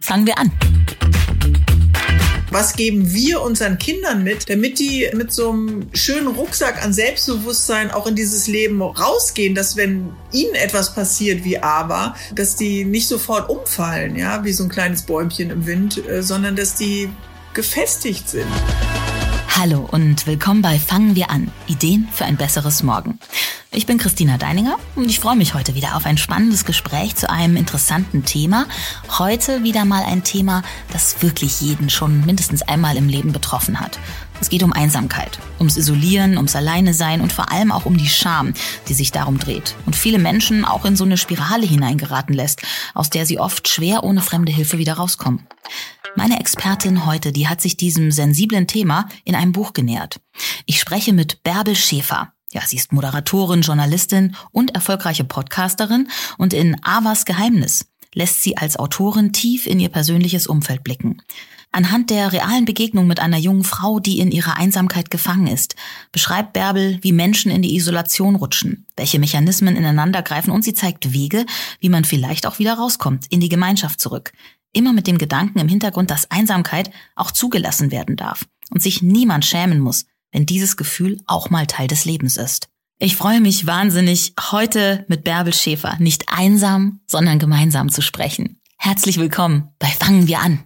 Fangen wir an. Was geben wir unseren Kindern mit, damit die mit so einem schönen Rucksack an Selbstbewusstsein auch in dieses Leben rausgehen, dass wenn ihnen etwas passiert wie aber, dass die nicht sofort umfallen, ja, wie so ein kleines Bäumchen im Wind, äh, sondern dass die gefestigt sind. Hallo und willkommen bei Fangen wir an. Ideen für ein besseres Morgen. Ich bin Christina Deininger und ich freue mich heute wieder auf ein spannendes Gespräch zu einem interessanten Thema. Heute wieder mal ein Thema, das wirklich jeden schon mindestens einmal im Leben betroffen hat. Es geht um Einsamkeit, ums Isolieren, ums Alleine sein und vor allem auch um die Scham, die sich darum dreht und viele Menschen auch in so eine Spirale hineingeraten lässt, aus der sie oft schwer ohne fremde Hilfe wieder rauskommen. Meine Expertin heute, die hat sich diesem sensiblen Thema in einem Buch genähert. Ich spreche mit Bärbel Schäfer. Ja, sie ist Moderatorin, Journalistin und erfolgreiche Podcasterin und in Avas Geheimnis lässt sie als Autorin tief in ihr persönliches Umfeld blicken. Anhand der realen Begegnung mit einer jungen Frau, die in ihrer Einsamkeit gefangen ist, beschreibt Bärbel, wie Menschen in die Isolation rutschen, welche Mechanismen ineinander greifen und sie zeigt Wege, wie man vielleicht auch wieder rauskommt, in die Gemeinschaft zurück, Immer mit dem Gedanken im Hintergrund, dass Einsamkeit auch zugelassen werden darf und sich niemand schämen muss, wenn dieses Gefühl auch mal Teil des Lebens ist. Ich freue mich wahnsinnig, heute mit Bärbel Schäfer nicht einsam, sondern gemeinsam zu sprechen. Herzlich willkommen bei Fangen wir an.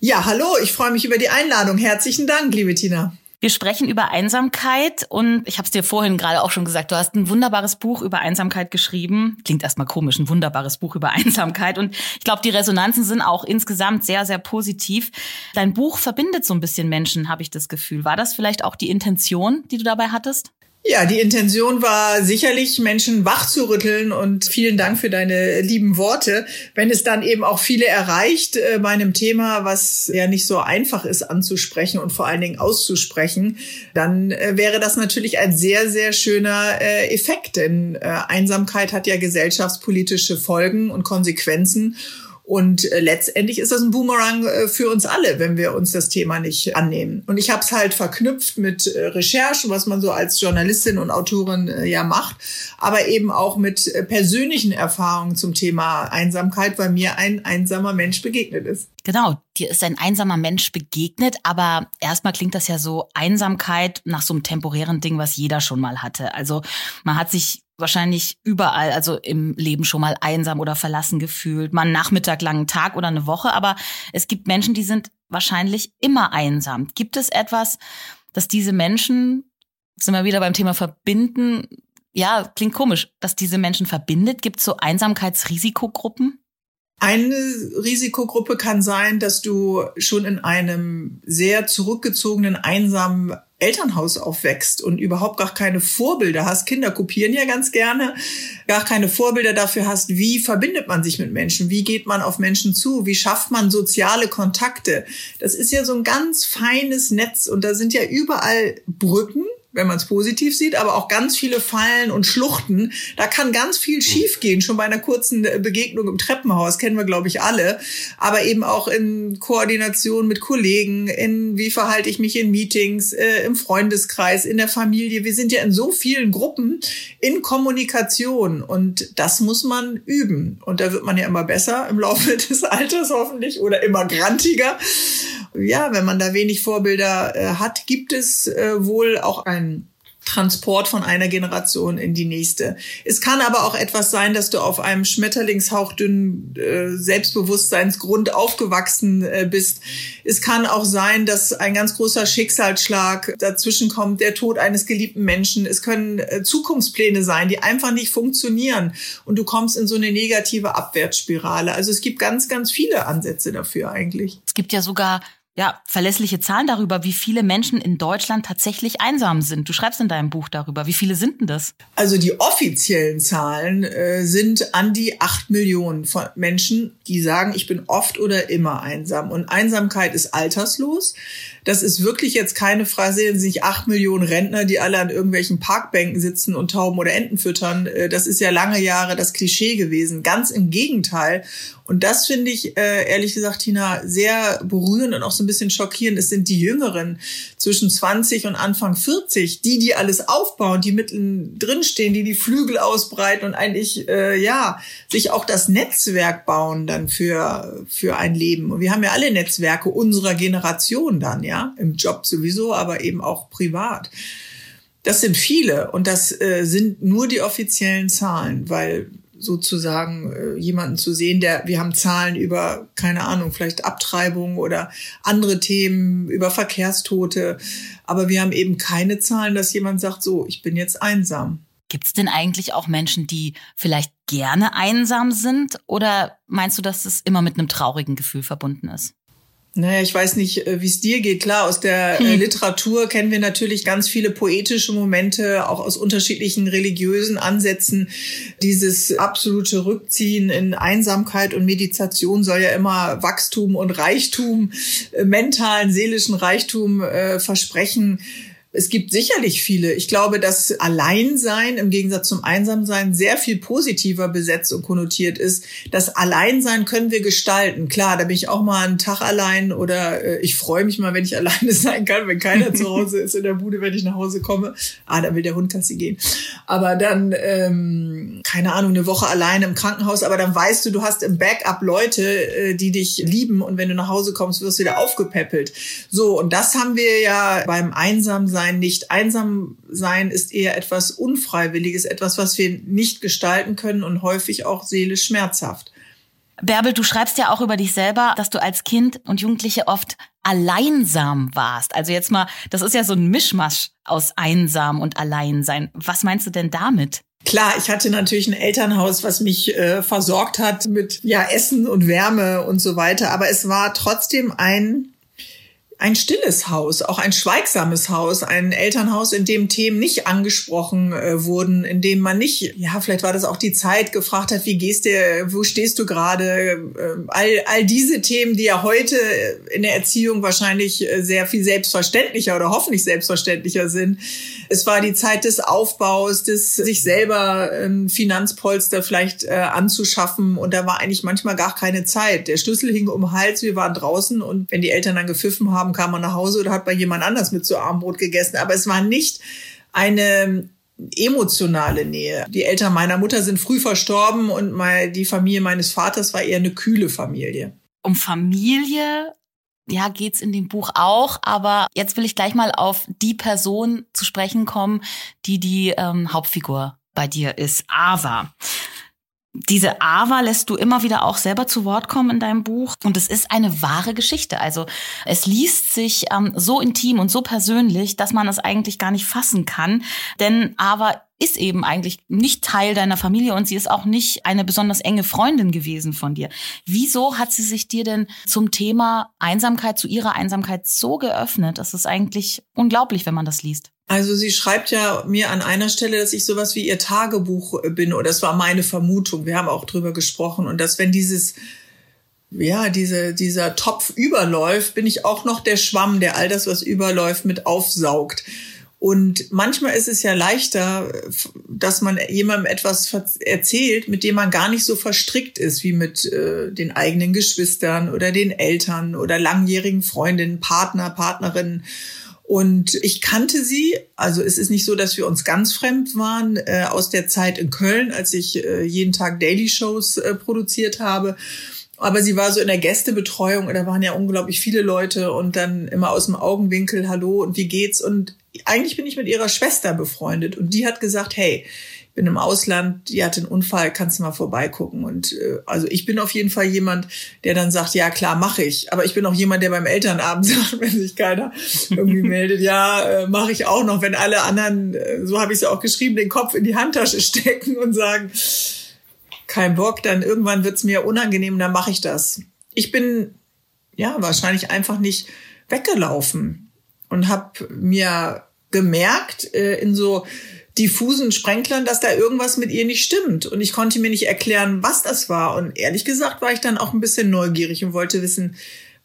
Ja, hallo, ich freue mich über die Einladung. Herzlichen Dank, liebe Tina. Wir sprechen über Einsamkeit und ich habe es dir vorhin gerade auch schon gesagt, du hast ein wunderbares Buch über Einsamkeit geschrieben. Klingt erstmal komisch, ein wunderbares Buch über Einsamkeit und ich glaube, die Resonanzen sind auch insgesamt sehr, sehr positiv. Dein Buch verbindet so ein bisschen Menschen, habe ich das Gefühl. War das vielleicht auch die Intention, die du dabei hattest? Ja, die Intention war sicherlich, Menschen wach zu rütteln und vielen Dank für deine lieben Worte. Wenn es dann eben auch viele erreicht äh, bei einem Thema, was ja nicht so einfach ist anzusprechen und vor allen Dingen auszusprechen, dann äh, wäre das natürlich ein sehr, sehr schöner äh, Effekt. Denn äh, Einsamkeit hat ja gesellschaftspolitische Folgen und Konsequenzen. Und äh, letztendlich ist das ein Boomerang äh, für uns alle, wenn wir uns das Thema nicht annehmen. Und ich habe es halt verknüpft mit äh, Recherchen, was man so als Journalistin und Autorin ja macht, aber eben auch mit persönlichen Erfahrungen zum Thema Einsamkeit, weil mir ein einsamer Mensch begegnet ist. Genau, dir ist ein einsamer Mensch begegnet, aber erstmal klingt das ja so Einsamkeit nach so einem temporären Ding, was jeder schon mal hatte. Also man hat sich wahrscheinlich überall, also im Leben schon mal einsam oder verlassen gefühlt, mal einen Nachmittag lang, einen Tag oder eine Woche, aber es gibt Menschen, die sind wahrscheinlich immer einsam. Gibt es etwas, dass diese Menschen, sind wir wieder beim Thema verbinden, ja, klingt komisch, dass diese Menschen verbindet? Gibt es so Einsamkeitsrisikogruppen? Eine Risikogruppe kann sein, dass du schon in einem sehr zurückgezogenen, einsamen Elternhaus aufwächst und überhaupt gar keine Vorbilder hast. Kinder kopieren ja ganz gerne, gar keine Vorbilder dafür hast, wie verbindet man sich mit Menschen, wie geht man auf Menschen zu, wie schafft man soziale Kontakte. Das ist ja so ein ganz feines Netz und da sind ja überall Brücken wenn man es positiv sieht, aber auch ganz viele Fallen und Schluchten. Da kann ganz viel schiefgehen, schon bei einer kurzen Begegnung im Treppenhaus, kennen wir, glaube ich, alle. Aber eben auch in Koordination mit Kollegen, in wie verhalte ich mich in Meetings, äh, im Freundeskreis, in der Familie. Wir sind ja in so vielen Gruppen in Kommunikation und das muss man üben. Und da wird man ja immer besser im Laufe des Alters hoffentlich oder immer grantiger ja, wenn man da wenig Vorbilder äh, hat, gibt es äh, wohl auch ein Transport von einer Generation in die nächste. Es kann aber auch etwas sein, dass du auf einem schmetterlingshauchdünnen äh, Selbstbewusstseinsgrund aufgewachsen äh, bist. Es kann auch sein, dass ein ganz großer Schicksalsschlag dazwischen kommt, der Tod eines geliebten Menschen. Es können äh, Zukunftspläne sein, die einfach nicht funktionieren und du kommst in so eine negative Abwärtsspirale. Also es gibt ganz, ganz viele Ansätze dafür eigentlich. Es gibt ja sogar ja, verlässliche Zahlen darüber, wie viele Menschen in Deutschland tatsächlich einsam sind. Du schreibst in deinem Buch darüber. Wie viele sind denn das? Also die offiziellen Zahlen äh, sind an die acht Millionen von Menschen, die sagen, ich bin oft oder immer einsam. Und Einsamkeit ist alterslos. Das ist wirklich jetzt keine Frage, sehen sich acht Millionen Rentner, die alle an irgendwelchen Parkbänken sitzen und Tauben oder Enten füttern. Äh, das ist ja lange Jahre das Klischee gewesen. Ganz im Gegenteil. Und das finde ich, äh, ehrlich gesagt, Tina, sehr berührend und auch so ein bisschen schockierend. Es sind die Jüngeren zwischen 20 und Anfang 40, die, die alles aufbauen, die mitten drin stehen, die die Flügel ausbreiten und eigentlich, äh, ja, sich auch das Netzwerk bauen dann für, für ein Leben. Und wir haben ja alle Netzwerke unserer Generation dann, ja, im Job sowieso, aber eben auch privat. Das sind viele und das äh, sind nur die offiziellen Zahlen, weil sozusagen äh, jemanden zu sehen, der, wir haben Zahlen über, keine Ahnung, vielleicht Abtreibung oder andere Themen, über Verkehrstote, aber wir haben eben keine Zahlen, dass jemand sagt, so, ich bin jetzt einsam. Gibt es denn eigentlich auch Menschen, die vielleicht gerne einsam sind? Oder meinst du, dass es immer mit einem traurigen Gefühl verbunden ist? Naja, ich weiß nicht, äh, wie es dir geht. Klar, aus der äh, hm. Literatur kennen wir natürlich ganz viele poetische Momente, auch aus unterschiedlichen religiösen Ansätzen. Dieses absolute Rückziehen in Einsamkeit und Meditation soll ja immer Wachstum und Reichtum, äh, mentalen, seelischen Reichtum äh, versprechen. Es gibt sicherlich viele. Ich glaube, dass Alleinsein im Gegensatz zum Einsamsein sehr viel positiver besetzt und konnotiert ist. Das Alleinsein können wir gestalten. Klar, da bin ich auch mal einen Tag allein oder äh, ich freue mich mal, wenn ich alleine sein kann, wenn keiner zu Hause ist in der Bude, wenn ich nach Hause komme. Ah, da will der Hund Kassi gehen. Aber dann, ähm, keine Ahnung, eine Woche alleine im Krankenhaus, aber dann weißt du, du hast im Backup Leute, äh, die dich lieben und wenn du nach Hause kommst, wirst du wieder aufgepäppelt. So, und das haben wir ja beim Einsamsein sein nicht. Einsam sein ist eher etwas Unfreiwilliges, etwas, was wir nicht gestalten können und häufig auch seelisch schmerzhaft. Bärbel, du schreibst ja auch über dich selber, dass du als Kind und Jugendliche oft alleinsam warst. Also jetzt mal, das ist ja so ein Mischmasch aus einsam und Alleinsein. Was meinst du denn damit? Klar, ich hatte natürlich ein Elternhaus, was mich äh, versorgt hat mit ja Essen und Wärme und so weiter, aber es war trotzdem ein ein stilles Haus, auch ein schweigsames Haus, ein Elternhaus, in dem Themen nicht angesprochen äh, wurden, in dem man nicht, ja, vielleicht war das auch die Zeit, gefragt hat, wie gehst du, wo stehst du gerade? Äh, all, all diese Themen, die ja heute in der Erziehung wahrscheinlich äh, sehr viel selbstverständlicher oder hoffentlich selbstverständlicher sind. Es war die Zeit des Aufbaus, des sich selber ein Finanzpolster vielleicht äh, anzuschaffen und da war eigentlich manchmal gar keine Zeit. Der Schlüssel hing um den Hals, wir waren draußen und wenn die Eltern dann gepfiffen haben, kam man nach Hause oder hat bei jemand anders mit zu Armbrot gegessen. Aber es war nicht eine emotionale Nähe. Die Eltern meiner Mutter sind früh verstorben und die Familie meines Vaters war eher eine kühle Familie. Um Familie ja, geht's in dem Buch auch, aber jetzt will ich gleich mal auf die Person zu sprechen kommen, die die ähm, Hauptfigur bei dir ist, Ava diese Ava lässt du immer wieder auch selber zu Wort kommen in deinem Buch. Und es ist eine wahre Geschichte. Also es liest sich ähm, so intim und so persönlich, dass man es eigentlich gar nicht fassen kann. Denn Ava ist eben eigentlich nicht Teil deiner Familie und sie ist auch nicht eine besonders enge Freundin gewesen von dir. Wieso hat sie sich dir denn zum Thema Einsamkeit, zu ihrer Einsamkeit so geöffnet? Das ist eigentlich unglaublich, wenn man das liest. Also sie schreibt ja mir an einer Stelle, dass ich sowas wie ihr Tagebuch bin, oder das war meine Vermutung. Wir haben auch drüber gesprochen. Und dass wenn dieses, ja, diese, dieser Topf überläuft, bin ich auch noch der Schwamm, der all das, was überläuft, mit aufsaugt. Und manchmal ist es ja leichter, dass man jemandem etwas erzählt, mit dem man gar nicht so verstrickt ist, wie mit äh, den eigenen Geschwistern oder den Eltern oder langjährigen Freundinnen, Partner, Partnerinnen. Und ich kannte sie, also es ist nicht so, dass wir uns ganz fremd waren, äh, aus der Zeit in Köln, als ich äh, jeden Tag Daily Shows äh, produziert habe. Aber sie war so in der Gästebetreuung, da waren ja unglaublich viele Leute und dann immer aus dem Augenwinkel, hallo und wie geht's? Und eigentlich bin ich mit ihrer Schwester befreundet und die hat gesagt, hey, bin im Ausland, die hatte einen Unfall, kannst du mal vorbeigucken. Und äh, also ich bin auf jeden Fall jemand, der dann sagt, ja klar, mache ich. Aber ich bin auch jemand, der beim Elternabend sagt, wenn sich keiner irgendwie meldet, ja, äh, mache ich auch noch, wenn alle anderen, äh, so habe ich es ja auch geschrieben, den Kopf in die Handtasche stecken und sagen, kein Bock, dann irgendwann wird's mir unangenehm, dann mache ich das. Ich bin ja wahrscheinlich einfach nicht weggelaufen und habe mir gemerkt äh, in so diffusen Sprenklern, dass da irgendwas mit ihr nicht stimmt. Und ich konnte mir nicht erklären, was das war. Und ehrlich gesagt war ich dann auch ein bisschen neugierig und wollte wissen,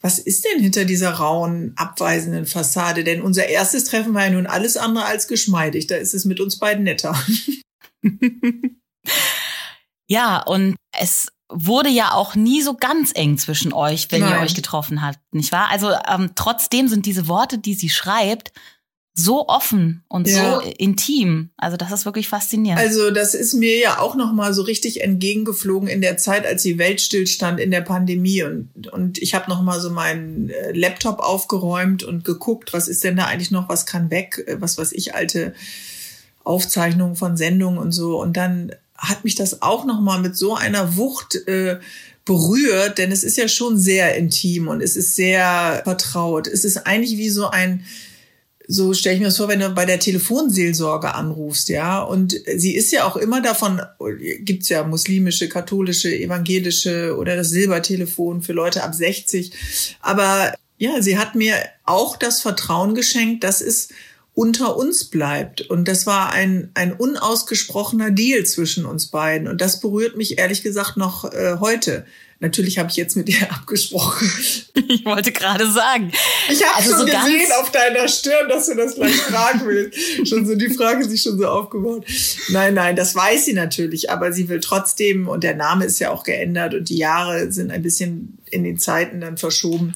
was ist denn hinter dieser rauen, abweisenden Fassade? Denn unser erstes Treffen war ja nun alles andere als geschmeidig. Da ist es mit uns beiden netter. ja, und es wurde ja auch nie so ganz eng zwischen euch, wenn Nein. ihr euch getroffen habt, nicht wahr? Also ähm, trotzdem sind diese Worte, die sie schreibt, so offen und Ja. so intim. Also das ist wirklich faszinierend. Also das ist mir ja auch noch mal so richtig entgegengeflogen in der Zeit, als die Welt stillstand in der Pandemie und und ich habe noch mal so meinen äh, Laptop aufgeräumt und geguckt, was ist denn da eigentlich noch, was kann weg, äh, was weiß ich alte Aufzeichnungen von Sendungen und so und dann hat mich das auch noch mal mit so einer Wucht äh, berührt, denn es ist ja schon sehr intim und es ist sehr vertraut. Es ist eigentlich wie so ein so stelle ich mir das vor, wenn du bei der Telefonseelsorge anrufst, ja. Und sie ist ja auch immer davon, gibt's ja muslimische, katholische, evangelische oder das Silbertelefon für Leute ab 60. Aber ja, sie hat mir auch das Vertrauen geschenkt, dass es unter uns bleibt. Und das war ein, ein unausgesprochener Deal zwischen uns beiden. Und das berührt mich ehrlich gesagt noch äh, heute. Natürlich habe ich jetzt mit ihr abgesprochen. ich wollte gerade sagen. Ich habe Also schon so gesehen auf deiner Stirn, dass du das gleich fragen willst. schon so die Frage sich schon so aufgebaut. Nein, nein, das weiß sie natürlich, aber sie will trotzdem und der Name ist ja auch geändert und die Jahre sind ein bisschen in den Zeiten dann verschoben.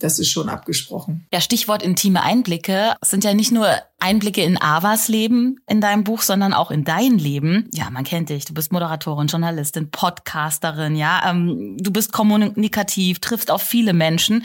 Das ist schon abgesprochen. Ja, Stichwort intime Einblicke. Sind ja nicht nur Einblicke in Avas Leben in deinem Buch, sondern auch in dein Leben. Ja, man kennt dich. Du bist Moderatorin, Journalistin, Podcasterin, ja. Ähm, du bist kommunikativ, triffst auf viele Menschen.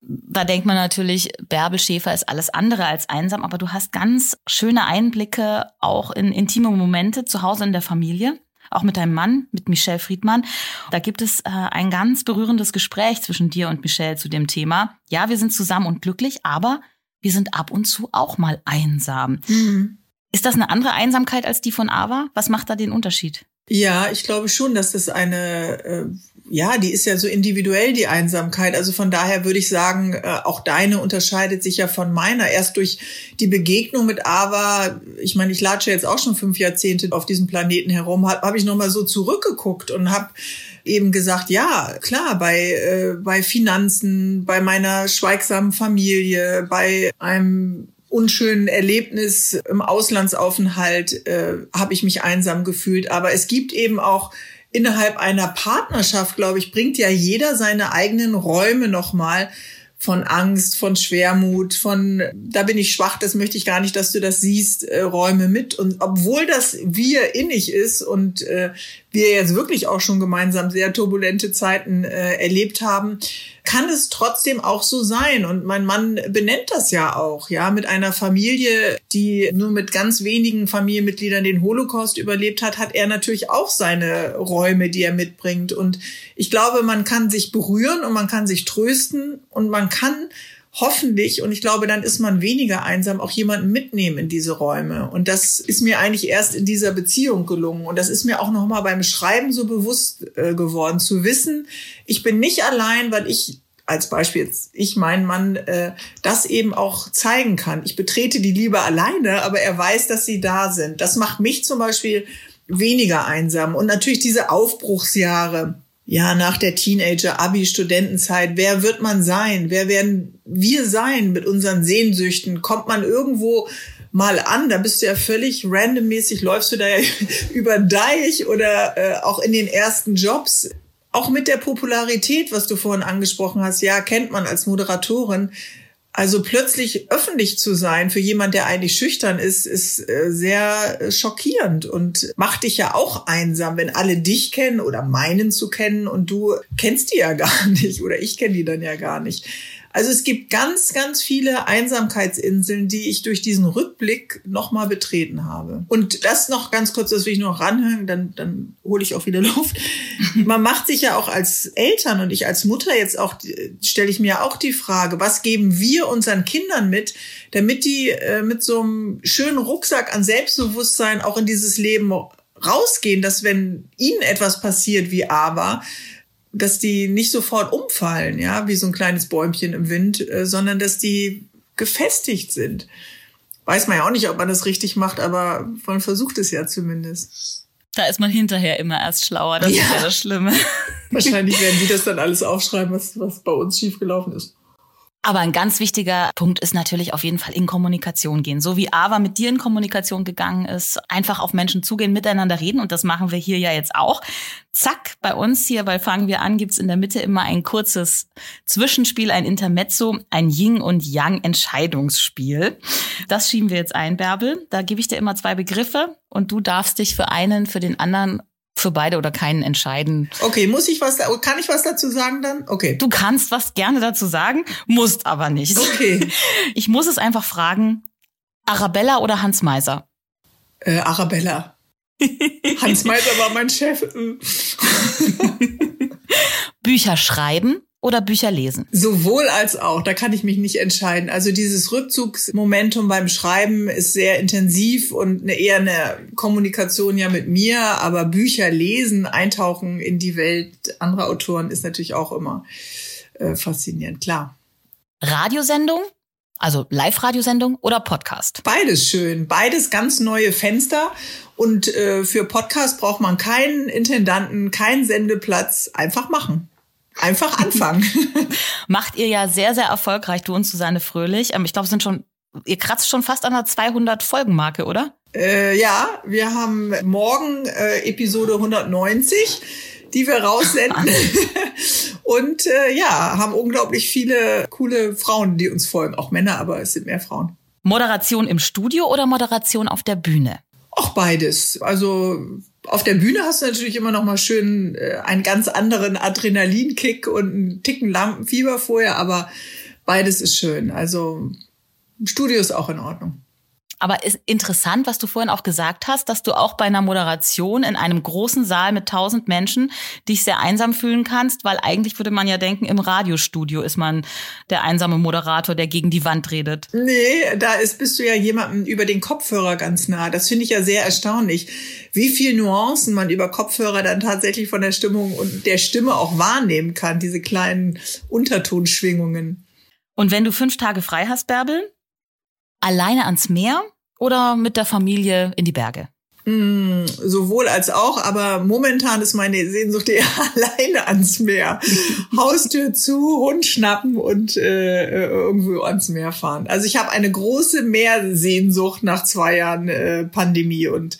Da denkt man natürlich, Bärbel Schäfer ist alles andere als einsam, aber du hast ganz schöne Einblicke auch in intime Momente zu Hause in der Familie auch mit deinem Mann, mit Michelle Friedmann. Da gibt es äh, ein ganz berührendes Gespräch zwischen dir und Michelle zu dem Thema. Ja, wir sind zusammen und glücklich, aber wir sind ab und zu auch mal einsam. Ist das eine andere Einsamkeit als die von Ava? Was macht da den Unterschied? Ja, ich glaube schon, dass das eine, äh, ja, die ist ja so individuell, die Einsamkeit. Also von daher würde ich sagen, äh, auch deine unterscheidet sich ja von meiner. Erst durch die Begegnung mit Ava, ich meine, ich latsche jetzt auch schon fünf Jahrzehnte auf diesem Planeten herum, habe hab ich nochmal so zurückgeguckt und habe eben gesagt, ja, klar, bei, äh, bei Finanzen, bei meiner schweigsamen Familie, bei einem unschönen Erlebnis im Auslandsaufenthalt äh, habe ich mich einsam gefühlt. Aber es gibt eben auch innerhalb einer Partnerschaft, glaube ich, bringt ja jeder seine eigenen Räume nochmal von Angst, von Schwermut, von da bin ich schwach, das möchte ich gar nicht, dass du das siehst, äh, Räume mit. Und obwohl das wir innig ist und äh, wir jetzt wirklich auch schon gemeinsam sehr turbulente Zeiten äh, erlebt haben, kann es trotzdem auch so sein. Und mein Mann benennt das ja auch, ja, mit einer Familie, die nur mit ganz wenigen Familienmitgliedern den Holocaust überlebt hat, hat er natürlich auch seine Räume, die er mitbringt. Und ich glaube, man kann sich berühren und man kann sich trösten und man kann hoffentlich, und ich glaube, dann ist man weniger einsam, auch jemanden mitnehmen in diese Räume. Und das ist mir eigentlich erst in dieser Beziehung gelungen. Und das ist mir auch nochmal beim Schreiben so bewusst äh, geworden, zu wissen, ich bin nicht allein, weil ich als Beispiel ich, mein Mann, äh, das eben auch zeigen kann. Ich betrete die Liebe alleine, aber er weiß, dass sie da sind. Das macht mich zum Beispiel weniger einsam. Und natürlich diese Aufbruchsjahre, ja, nach der Teenager, Abi, Studentenzeit, wer wird man sein? Wer werden wir sein mit unseren Sehnsüchten? Kommt man irgendwo mal an, da bist du ja völlig randommäßig, läufst du da ja über Deich oder äh, auch in den ersten Jobs. Auch mit der Popularität, was du vorhin angesprochen hast, ja, kennt man als Moderatorin. Also plötzlich öffentlich zu sein für jemand, der eigentlich schüchtern ist, ist äh, sehr äh, schockierend und macht dich ja auch einsam, wenn alle dich kennen oder meinen zu kennen und du kennst die ja gar nicht oder ich kenne die dann ja gar nicht. Also es gibt ganz, ganz viele Einsamkeitsinseln, die ich durch diesen Rückblick nochmal betreten habe. Und das noch ganz kurz, das will ich nur noch ranhören, dann, dann hole ich auch wieder Luft. Man macht sich ja auch als Eltern und ich als Mutter jetzt auch, stelle ich mir auch die Frage, was geben wir unseren Kindern mit, damit die äh, mit so einem schönen Rucksack an Selbstbewusstsein auch in dieses Leben rausgehen, dass wenn ihnen etwas passiert wie aber, dass die nicht sofort umfallen, ja, wie so ein kleines Bäumchen im Wind, äh, sondern dass die gefestigt sind. Weiß man ja auch nicht, ob man das richtig macht, aber man versucht es ja zumindest. Da ist man hinterher immer erst schlauer, das ja. ist ja das Schlimme. Wahrscheinlich werden die das dann alles aufschreiben, was, was bei uns schiefgelaufen ist. Aber ein ganz wichtiger Punkt ist natürlich auf jeden Fall in Kommunikation gehen. So wie Ava mit dir in Kommunikation gegangen ist, einfach auf Menschen zugehen, miteinander reden. Und das machen wir hier ja jetzt auch. Zack, bei uns hier bei Fangen wir an gibt's in der Mitte immer ein kurzes Zwischenspiel, ein Intermezzo, ein Yin und Yang Entscheidungsspiel. Das schieben wir jetzt ein, Bärbel. Da gebe ich dir immer zwei Begriffe und du darfst dich für einen, für den anderen für beide oder keinen entscheiden. Okay, muss ich was, kann ich was dazu sagen dann? Okay. Du kannst was gerne dazu sagen, musst aber nicht. Okay. Ich muss es einfach fragen, Arabella oder Hans Meiser? Äh, Arabella. Hans Meiser war mein Chef. Bücher schreiben oder Bücher lesen? Sowohl als auch, da kann ich mich nicht entscheiden. Also dieses Rückzugsmomentum beim Schreiben ist sehr intensiv und eine, eher eine Kommunikation ja mit mir, aber Bücher lesen, eintauchen in die Welt anderer Autoren ist natürlich auch immer äh, faszinierend, klar. Radiosendung? Also Live-Radiosendung oder Podcast? Beides schön. Beides ganz neue Fenster. Und äh, für Podcast braucht man keinen Intendanten, keinen Sendeplatz. Einfach machen. Einfach anfangen. Macht ihr ja sehr, sehr erfolgreich, du und Susanne Fröhlich. Ähm, ich glaube, es sind schon, ihr kratzt schon fast an der 200 Folgenmarke, oder? Äh, ja, wir haben morgen äh, Episode 190 die wir raussenden. und äh, ja, haben unglaublich viele coole Frauen, die uns folgen. Auch Männer, aber es sind mehr Frauen. Moderation im Studio oder Moderation auf der Bühne? Auch beides. Also auf der Bühne hast du natürlich immer noch mal schön äh, einen ganz anderen Adrenalinkick und einen Ticken Lampenfieber vorher, aber beides ist schön. Also Studio ist auch in Ordnung. Aber ist interessant, was du vorhin auch gesagt hast, dass du auch bei einer Moderation in einem großen Saal mit tausend Menschen dich sehr einsam fühlen kannst, weil eigentlich würde man ja denken, im Radiostudio ist man der einsame Moderator, der gegen die Wand redet. Nee, da ist, bist du ja jemandem über den Kopfhörer ganz nah. Das finde ich ja sehr erstaunlich, wie viel Nuancen man über Kopfhörer dann tatsächlich von der Stimmung und der Stimme auch wahrnehmen kann, diese kleinen Untertonschwingungen. Und wenn du fünf Tage frei hast, Bärbel, alleine ans Meer oder mit der Familie in die Berge? Mm, sowohl als auch, aber momentan ist meine Sehnsucht eher alleine ans Meer. Haustür zu, Hund schnappen und äh, irgendwo ans Meer fahren. Also ich habe eine große Meersehnsucht nach zwei Jahren äh, Pandemie und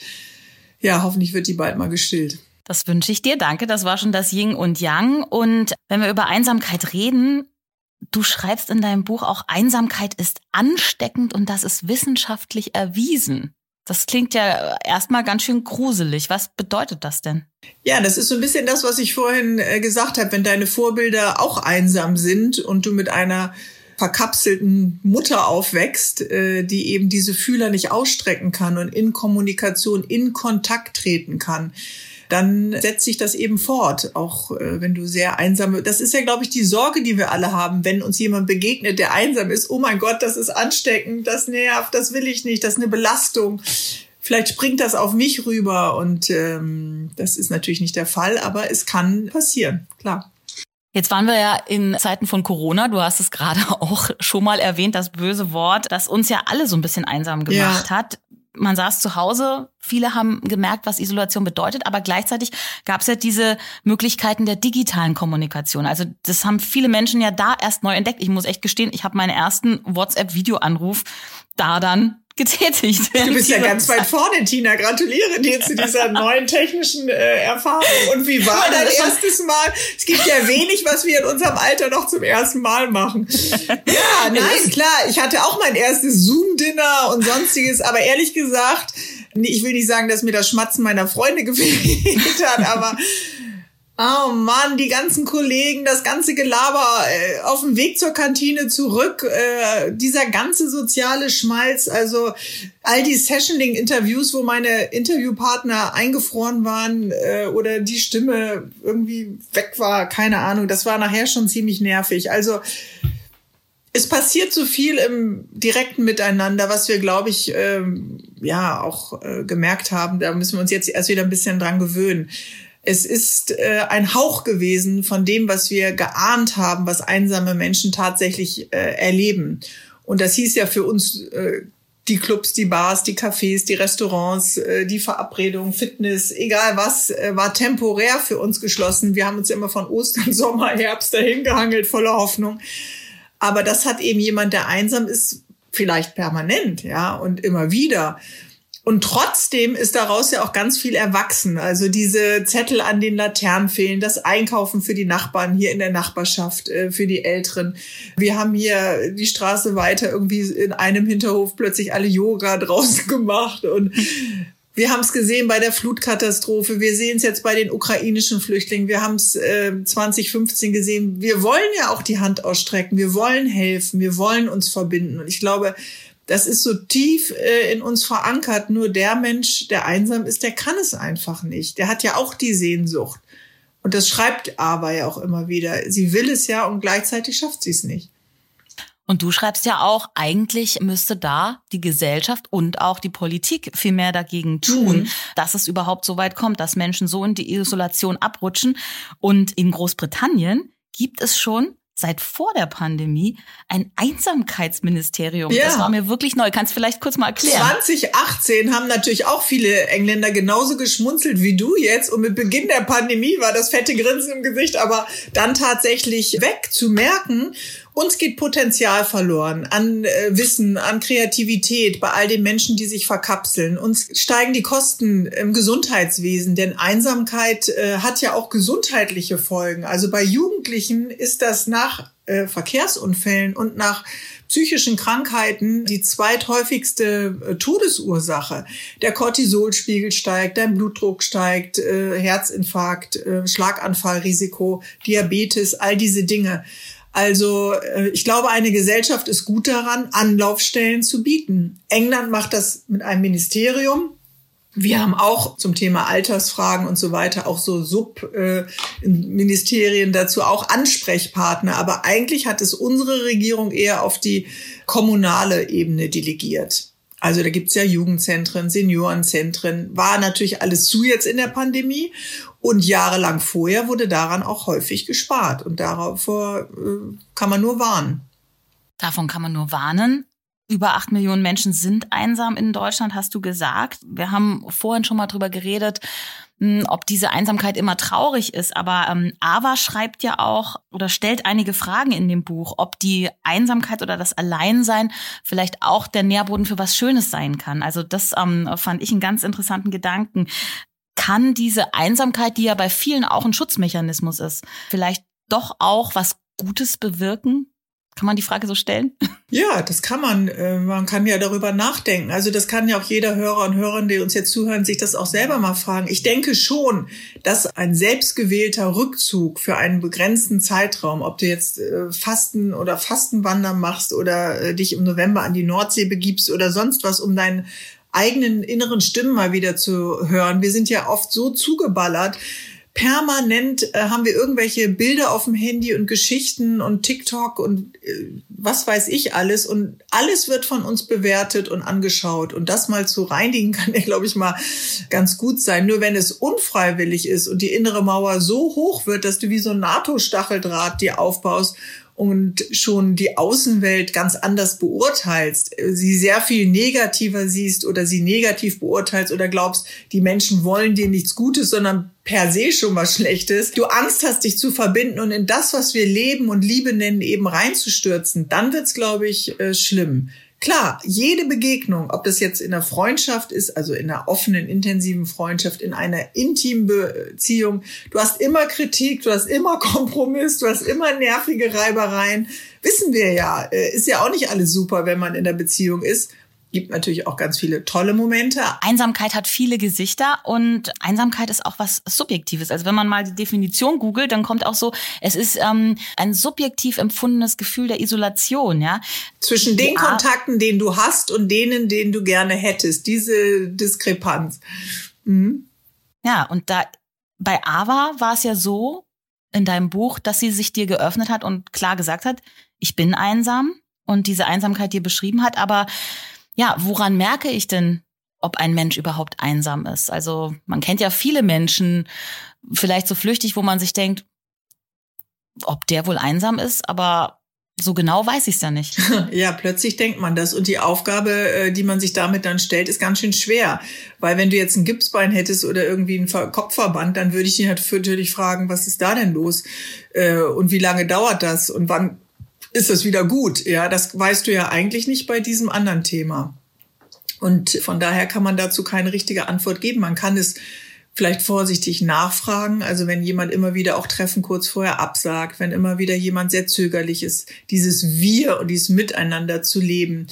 ja, hoffentlich wird die bald mal gestillt. Das wünsche ich dir. Danke. Das war schon das Yin und Yang. Und wenn wir über Einsamkeit reden, Du schreibst in deinem Buch auch, Einsamkeit ist ansteckend und das ist wissenschaftlich erwiesen. Das klingt ja erstmal ganz schön gruselig. Was bedeutet das denn? Ja, das ist so ein bisschen das, was ich vorhin äh, gesagt habe. Wenn deine Vorbilder auch einsam sind und du mit einer verkapselten Mutter aufwächst, äh, die eben diese Fühler nicht ausstrecken kann und in Kommunikation, in Kontakt treten kann, dann setzt sich das eben fort. Auch äh, wenn du sehr einsame, das ist ja, glaube ich, die Sorge, die wir alle haben, wenn uns jemand begegnet, der einsam ist. Oh mein Gott, das ist ansteckend, das nervt, das will ich nicht, das ist eine Belastung. Vielleicht springt das auf mich rüber und ähm, das ist natürlich nicht der Fall, aber es kann passieren, klar. Jetzt waren wir ja in Zeiten von Corona. Du hast es gerade auch schon mal erwähnt, das böse Wort, das uns ja alle so ein bisschen einsam gemacht ja. hat man saß zu Hause, viele haben gemerkt, was Isolation bedeutet, aber gleichzeitig gab es ja diese Möglichkeiten der digitalen Kommunikation. Also das haben viele Menschen ja da erst neu entdeckt. Ich muss echt gestehen, ich habe meinen ersten WhatsApp-Videoanruf da dann getätigt. Du bist ja ganz weit vorne, Tina. Gratuliere dir zu dieser neuen technischen äh, Erfahrung. Und wie war dein erstes Mal? Es gibt ja wenig, was wir in unserem Alter noch zum ersten Mal machen. Ja, nein, klar. Ich hatte auch mein erstes Zoom-Dinner und sonstiges, aber ehrlich gesagt, ich will nicht sagen, dass mir das Schmatzen meiner Freunde gefehlt hat, aber Oh Mann, die ganzen Kollegen, das ganze Gelaber äh, auf dem Weg zur Kantine zurück, äh, dieser ganze soziale Schmalz, also all die Sessioning-Interviews, wo meine Interviewpartner eingefroren waren äh, oder die Stimme irgendwie weg war, keine Ahnung, das war nachher schon ziemlich nervig. Also es passiert so viel im direkten Miteinander, was wir, glaube ich, ähm, ja auch äh, gemerkt haben. Da müssen wir uns jetzt erst wieder ein bisschen dran gewöhnen. Es ist äh, ein Hauch gewesen von dem, was wir geahnt haben, was einsame Menschen tatsächlich äh, erleben. Und das hieß ja für uns äh, die Clubs, die Bars, die Cafés, die Restaurants, äh, die Verabredungen, Fitness, egal was, äh, war temporär für uns geschlossen. Wir haben uns immer von Ostern, Sommer, Herbst dahin gehangelt, voller Hoffnung. Aber das hat eben jemand, der einsam ist, vielleicht permanent, ja, und immer wieder. Und trotzdem ist daraus ja auch ganz viel erwachsen. Also diese Zettel an den Laternen fehlen, das Einkaufen für die Nachbarn hier in der Nachbarschaft, äh, für die Älteren. Wir haben hier die Straße weiter irgendwie in einem Hinterhof plötzlich alle Yoga draußen gemacht und wir haben es gesehen bei der Flutkatastrophe. Wir sehen es jetzt bei den ukrainischen Flüchtlingen. Wir haben es äh, 2015 gesehen. Wir wollen ja auch die Hand ausstrecken. Wir wollen helfen. Wir wollen uns verbinden. Und ich glaube, das ist so tief äh, in uns verankert. Nur der Mensch, der einsam ist, der kann es einfach nicht. Der hat ja auch die Sehnsucht. Und das schreibt aber ja auch immer wieder. Sie will es ja und gleichzeitig schafft sie es nicht. Und du schreibst ja auch, eigentlich müsste da die Gesellschaft und auch die Politik viel mehr dagegen tun, mhm. dass es überhaupt so weit kommt, dass Menschen so in die Isolation abrutschen. Und in Großbritannien gibt es schon seit vor der Pandemie ein Einsamkeitsministerium. Ja. Das war mir wirklich neu. Kannst du vielleicht kurz mal erklären? 2018 haben natürlich auch viele Engländer genauso geschmunzelt wie du jetzt. Und mit Beginn der Pandemie war das fette Grinsen im Gesicht, aber dann tatsächlich weg zu merken, uns geht Potenzial verloren an äh, Wissen, an Kreativität bei all den Menschen, die sich verkapseln. Uns steigen die Kosten im Gesundheitswesen, denn Einsamkeit äh, hat ja auch gesundheitliche Folgen. Also bei Jugendlichen ist das nach äh, Verkehrsunfällen und nach psychischen Krankheiten die zweithäufigste äh, Todesursache. Der Cortisolspiegel steigt, dein Blutdruck steigt, äh, Herzinfarkt, äh, Schlaganfallrisiko, Diabetes, all diese Dinge. Also äh, ich glaube, eine Gesellschaft ist gut daran, Anlaufstellen zu bieten. England macht das mit einem Ministerium. Wir haben auch zum Thema Altersfragen und so weiter auch so Subministerien äh, dazu, auch Ansprechpartner. Aber eigentlich hat es unsere Regierung eher auf die kommunale Ebene delegiert. Also da gibt's ja Jugendzentren, Seniorenzentren, war natürlich alles zu jetzt in der Pandemie. Und jahrelang vorher wurde daran auch häufig gespart. Und davor äh, kann man nur warnen. Davon kann man nur warnen. Über acht Millionen Menschen sind einsam in Deutschland, hast du gesagt. Wir haben vorhin schon mal drüber geredet, hm, ob diese Einsamkeit immer traurig ist. Aber ähm, Ava schreibt ja auch oder stellt einige Fragen in dem Buch, ob die Einsamkeit oder das Alleinsein vielleicht auch der Nährboden für was Schönes sein kann. Also das ähm, fand ich einen ganz interessanten Gedanken. Kann diese Einsamkeit, die ja bei vielen auch ein Schutzmechanismus ist, vielleicht doch auch was Gutes bewirken? Kann man die Frage so stellen? Ja, das kann man. Äh, man kann ja darüber nachdenken. Also das kann ja auch jeder Hörer und Hörerin, die uns jetzt zuhören, sich das auch selber mal fragen. Ich denke schon, dass ein selbstgewählter Rückzug für einen begrenzten Zeitraum, ob du jetzt äh, Fasten oder Fastenwandern machst oder äh, dich im November an die Nordsee begibst oder sonst was, um deinen eigenen inneren Stimmen mal wieder zu hören. Wir sind ja oft so zugeballert, permanent äh, haben wir irgendwelche Bilder auf dem Handy und Geschichten und TikTok und äh, was weiß ich alles und alles wird von uns bewertet und angeschaut und das mal zu reinigen kann ja glaube ich mal ganz gut sein. Nur wenn es unfreiwillig ist und die innere Mauer so hoch wird, dass du wie so ein NATO-Stacheldraht dir aufbaust und schon die Außenwelt ganz anders beurteilst, sie sehr viel negativer siehst oder sie negativ beurteilst oder glaubst, die Menschen wollen dir nichts Gutes, sondern per se schon was Schlechtes, du Angst hast, dich zu verbinden und in das, was wir Leben und Liebe nennen, eben reinzustürzen, dann wird's, glaube ich, äh, schlimm. Klar, jede Begegnung, ob das jetzt in einer Freundschaft ist, also in einer offenen, intensiven Freundschaft, in einer intimen Beziehung, du hast immer Kritik, du hast immer Kompromiss, du hast immer nervige Reibereien. Wissen wir ja, äh, ist ja auch nicht alles super, wenn man in der Beziehung ist gibt natürlich auch ganz viele tolle Momente. Einsamkeit hat viele Gesichter und Einsamkeit ist auch was Subjektives. Also wenn man mal die Definition googelt, dann kommt auch so, es ist ähm, ein subjektiv empfundenes Gefühl der Isolation, ja. Zwischen den ja. Kontakten, den du hast und denen, denen du gerne hättest, diese Diskrepanz. Mhm. Ja, und da bei Ava war es ja so in deinem Buch, dass sie sich dir geöffnet hat und klar gesagt hat, ich bin einsam und diese Einsamkeit dir beschrieben hat, aber ja, woran merke ich denn, ob ein Mensch überhaupt einsam ist. Also man kennt ja viele Menschen, vielleicht so flüchtig, wo man sich denkt, ob der wohl einsam ist, aber so genau weiß ich es ja nicht. Ja, plötzlich denkt man das. Und die Aufgabe, äh, die man sich damit dann stellt, ist ganz schön schwer. Weil wenn du jetzt ein Gipsbein hättest oder irgendwie einen Kopfverband, dann würde ich dich natürlich fragen, was ist da denn los? Äh, und wie lange dauert das? Und wann ist das wieder gut? Ja, das weißt du ja eigentlich nicht bei diesem anderen Thema. Und von daher kann man dazu keine richtige Antwort geben. Man kann es vielleicht vorsichtig nachfragen. Also wenn jemand immer wieder auch Treffen kurz vorher absagt, wenn immer wieder jemand sehr zögerlich ist, dieses Wir und dieses Miteinander zu leben.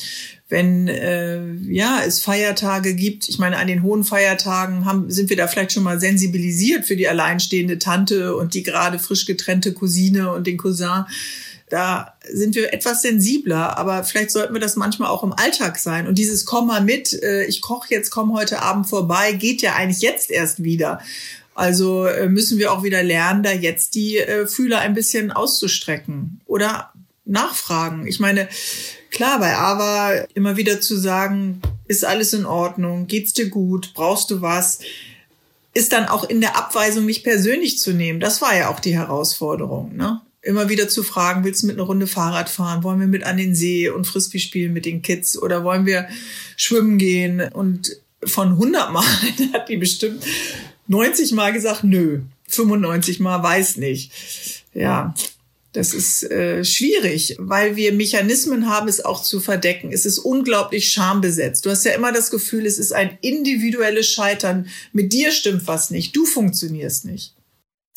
Wenn äh, ja es Feiertage gibt, ich meine an den hohen Feiertagen haben, sind wir da vielleicht schon mal sensibilisiert für die alleinstehende Tante und die gerade frisch getrennte Cousine und den Cousin da sind wir etwas sensibler, aber vielleicht sollten wir das manchmal auch im Alltag sein. Und dieses Komm mal mit, äh, ich koche jetzt, komm heute Abend vorbei, geht ja eigentlich jetzt erst wieder. Also äh, müssen wir auch wieder lernen, da jetzt die äh, Fühler ein bisschen auszustrecken oder nachfragen. Ich meine, klar, bei Ava immer wieder zu sagen, ist alles in Ordnung, geht's dir gut, brauchst du was, ist dann auch in der Abweisung mich persönlich zu nehmen. Das war ja auch die Herausforderung. Ne? Immer wieder zu fragen, willst du mit einer Runde Fahrrad fahren? Wollen wir mit an den See und Frisbee spielen mit den Kids? Oder wollen wir schwimmen gehen? Und von 100 Mal hat die bestimmt 90 Mal gesagt, nö. 95 Mal weiß nicht. Ja, das ist äh, schwierig, weil wir Mechanismen haben, es auch zu verdecken. Es ist unglaublich schambesetzt. Du hast ja immer das Gefühl, es ist ein individuelles Scheitern. Mit dir stimmt was nicht. Du funktionierst nicht.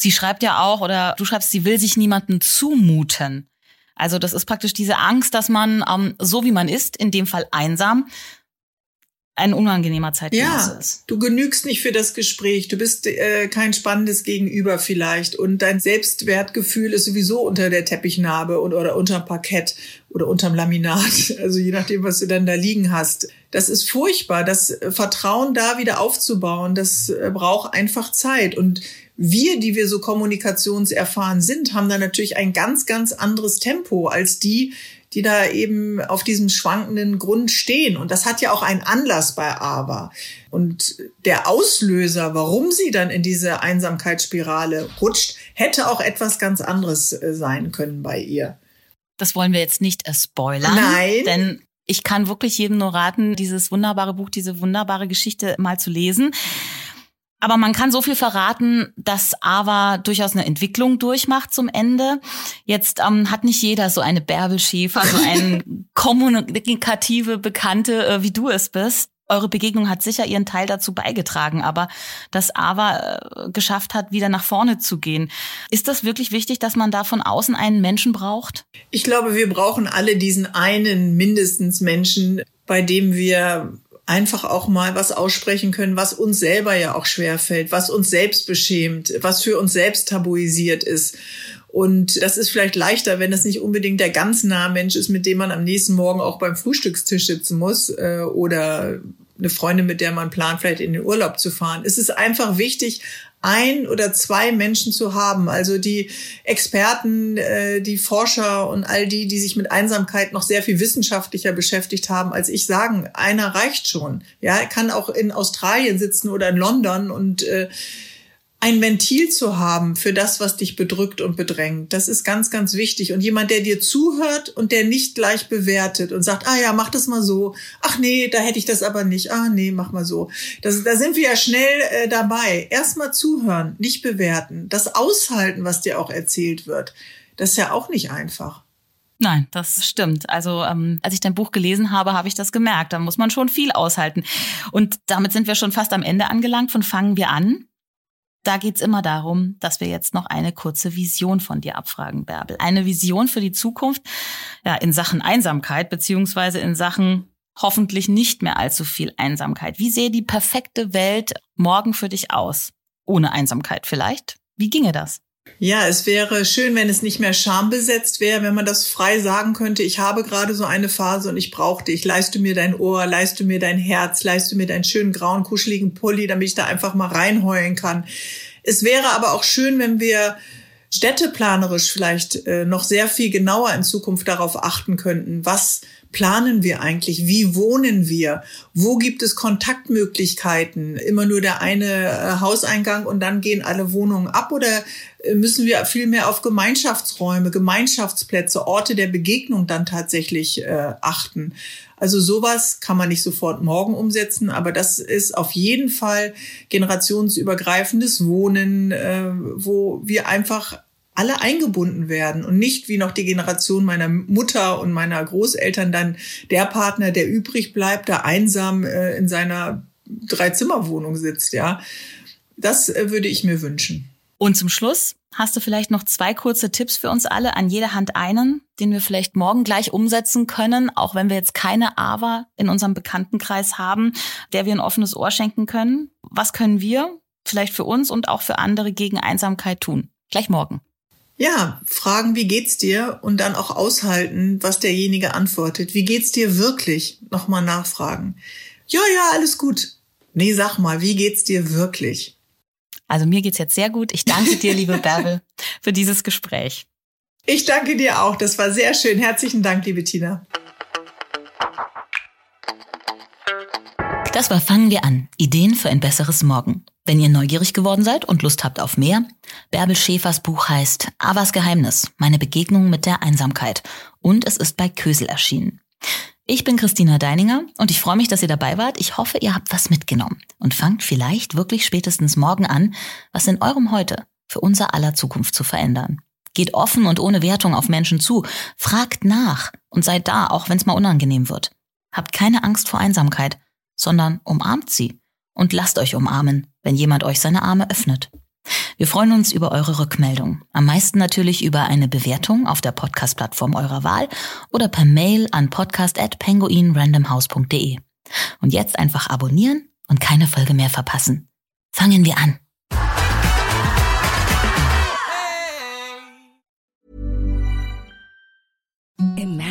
Sie schreibt ja auch, oder du schreibst, sie will sich niemanden zumuten. Also das ist praktisch diese Angst, dass man ähm, so wie man ist, in dem Fall einsam, ein unangenehmer Zeitgenosse ja, ist. Du genügst nicht für das Gespräch, du bist äh, kein spannendes Gegenüber vielleicht und dein Selbstwertgefühl ist sowieso unter der Teppichnarbe und, oder unterm Parkett oder unterm Laminat, also je nachdem, was du dann da liegen hast. Das ist furchtbar, das Vertrauen da wieder aufzubauen, das äh, braucht einfach Zeit und wir, die wir so kommunikationserfahren sind, haben da natürlich ein ganz, ganz anderes Tempo als die, die da eben auf diesem schwankenden Grund stehen. Und das hat ja auch einen Anlass bei Ava. Und der Auslöser, warum sie dann in diese Einsamkeitsspirale rutscht, hätte auch etwas ganz anderes äh, sein können bei ihr. Das wollen wir jetzt nicht spoilern. Nein. Denn ich kann wirklich jedem nur raten, dieses wunderbare Buch, diese wunderbare Geschichte mal zu lesen. Aber man kann so viel verraten, dass Ava durchaus eine Entwicklung durchmacht zum Ende. Jetzt ähm, hat nicht jeder so eine Bärbel Schäfer, so eine kommunikative Bekannte, äh, wie du es bist. Eure Begegnung hat sicher ihren Teil dazu beigetragen, aber dass Ava äh, geschafft hat, wieder nach vorne zu gehen. Ist das wirklich wichtig, dass man da von außen einen Menschen braucht? Ich glaube, wir brauchen alle diesen einen mindestens Menschen, bei dem wir einfach auch mal was aussprechen können, was uns selber ja auch schwerfällt, was uns selbst beschämt, was für uns selbst tabuisiert ist. Und das ist vielleicht leichter, wenn es nicht unbedingt der ganz nahe Mensch ist, mit dem man am nächsten Morgen auch beim Frühstückstisch sitzen muss äh, oder eine Freundin, mit der man plant, vielleicht in den Urlaub zu fahren. Es ist einfach wichtig, ein oder zwei Menschen zu haben, also die Experten, äh, die Forscher und all die, die sich mit Einsamkeit noch sehr viel wissenschaftlicher beschäftigt haben als ich, sagen, einer reicht schon. Ja, kann auch in Australien sitzen oder in London und äh, ein Ventil zu haben für das, was dich bedrückt und bedrängt. Das ist ganz, ganz wichtig. Und jemand, der dir zuhört und der nicht gleich bewertet und sagt, ah ja, mach das mal so. Ach nee, da hätte ich das aber nicht. Ah nee, mach mal so. Das, da sind wir ja schnell äh, dabei. Erstmal zuhören, nicht bewerten. Das aushalten, was dir auch erzählt wird. Das ist ja auch nicht einfach. Nein, das stimmt. Also ähm, als ich dein Buch gelesen habe, habe ich das gemerkt. Da muss man schon viel aushalten. Und damit sind wir schon fast am Ende angelangt. Von fangen wir an. Da geht's immer darum, dass wir jetzt noch eine kurze Vision von dir abfragen, Bärbel. Eine Vision für die Zukunft, ja, in Sachen Einsamkeit, beziehungsweise in Sachen hoffentlich nicht mehr allzu viel Einsamkeit. Wie sähe die perfekte Welt morgen für dich aus? Ohne Einsamkeit vielleicht? Wie ginge das? Ja, es wäre schön, wenn es nicht mehr schambesetzt wäre, wenn man das frei sagen könnte, ich habe gerade so eine Phase und ich brauche dich. Leiste mir dein Ohr, leiste mir dein Herz, leiste mir deinen schönen grauen, kuscheligen Pulli, damit ich da einfach mal reinheulen kann. Es wäre aber auch schön, wenn wir städteplanerisch vielleicht äh, noch sehr viel genauer in Zukunft darauf achten könnten, was planen wir eigentlich? Wie wohnen wir? Wo gibt es Kontaktmöglichkeiten? Immer nur der eine äh, Hauseingang und dann gehen alle Wohnungen ab oder äh, müssen wir viel mehr auf Gemeinschaftsräume, Gemeinschaftsplätze, Orte der Begegnung dann tatsächlich äh, achten? Also sowas kann man nicht sofort morgen umsetzen, aber das ist auf jeden Fall generationsübergreifendes Wohnen, äh, wo wir einfach alle eingebunden werden und nicht wie noch die Generation meiner Mutter und meiner Großeltern dann der Partner, der übrig bleibt, da einsam äh, in seiner Dreizimmerwohnung sitzt, ja. Das äh, würde ich mir wünschen. Und zum Schluss hast du vielleicht noch zwei kurze Tipps für uns alle, an jeder Hand einen, den wir vielleicht morgen gleich umsetzen können, auch wenn wir jetzt keine AWA in unserem Bekanntenkreis haben, der wir ein offenes Ohr schenken können. Was können wir vielleicht für uns und auch für andere gegen Einsamkeit tun? Gleich morgen. Ja, fragen, wie geht's dir? Und dann auch aushalten, was derjenige antwortet. Wie geht's dir wirklich? Nochmal nachfragen. Ja, ja, alles gut. Nee, sag mal, wie geht's dir wirklich? Also mir geht's jetzt sehr gut. Ich danke dir, liebe Bärbel, für dieses Gespräch. Ich danke dir auch. Das war sehr schön. Herzlichen Dank, liebe Tina. Das war Fangen wir an. Ideen für ein besseres Morgen. Wenn ihr neugierig geworden seid und Lust habt auf mehr, Bärbel Schäfers Buch heißt Avas Geheimnis, meine Begegnung mit der Einsamkeit und es ist bei Kösel erschienen. Ich bin Christina Deininger und ich freue mich, dass ihr dabei wart. Ich hoffe, ihr habt was mitgenommen und fangt vielleicht wirklich spätestens morgen an, was in eurem Heute für unser aller Zukunft zu verändern. Geht offen und ohne Wertung auf Menschen zu, fragt nach und seid da, auch wenn es mal unangenehm wird. Habt keine Angst vor Einsamkeit sondern umarmt sie und lasst euch umarmen, wenn jemand euch seine Arme öffnet. Wir freuen uns über eure Rückmeldung. Am meisten natürlich über eine Bewertung auf der Podcast-Plattform eurer Wahl oder per Mail an podcast.penguinrandomhouse.de. Und jetzt einfach abonnieren und keine Folge mehr verpassen. Fangen wir an.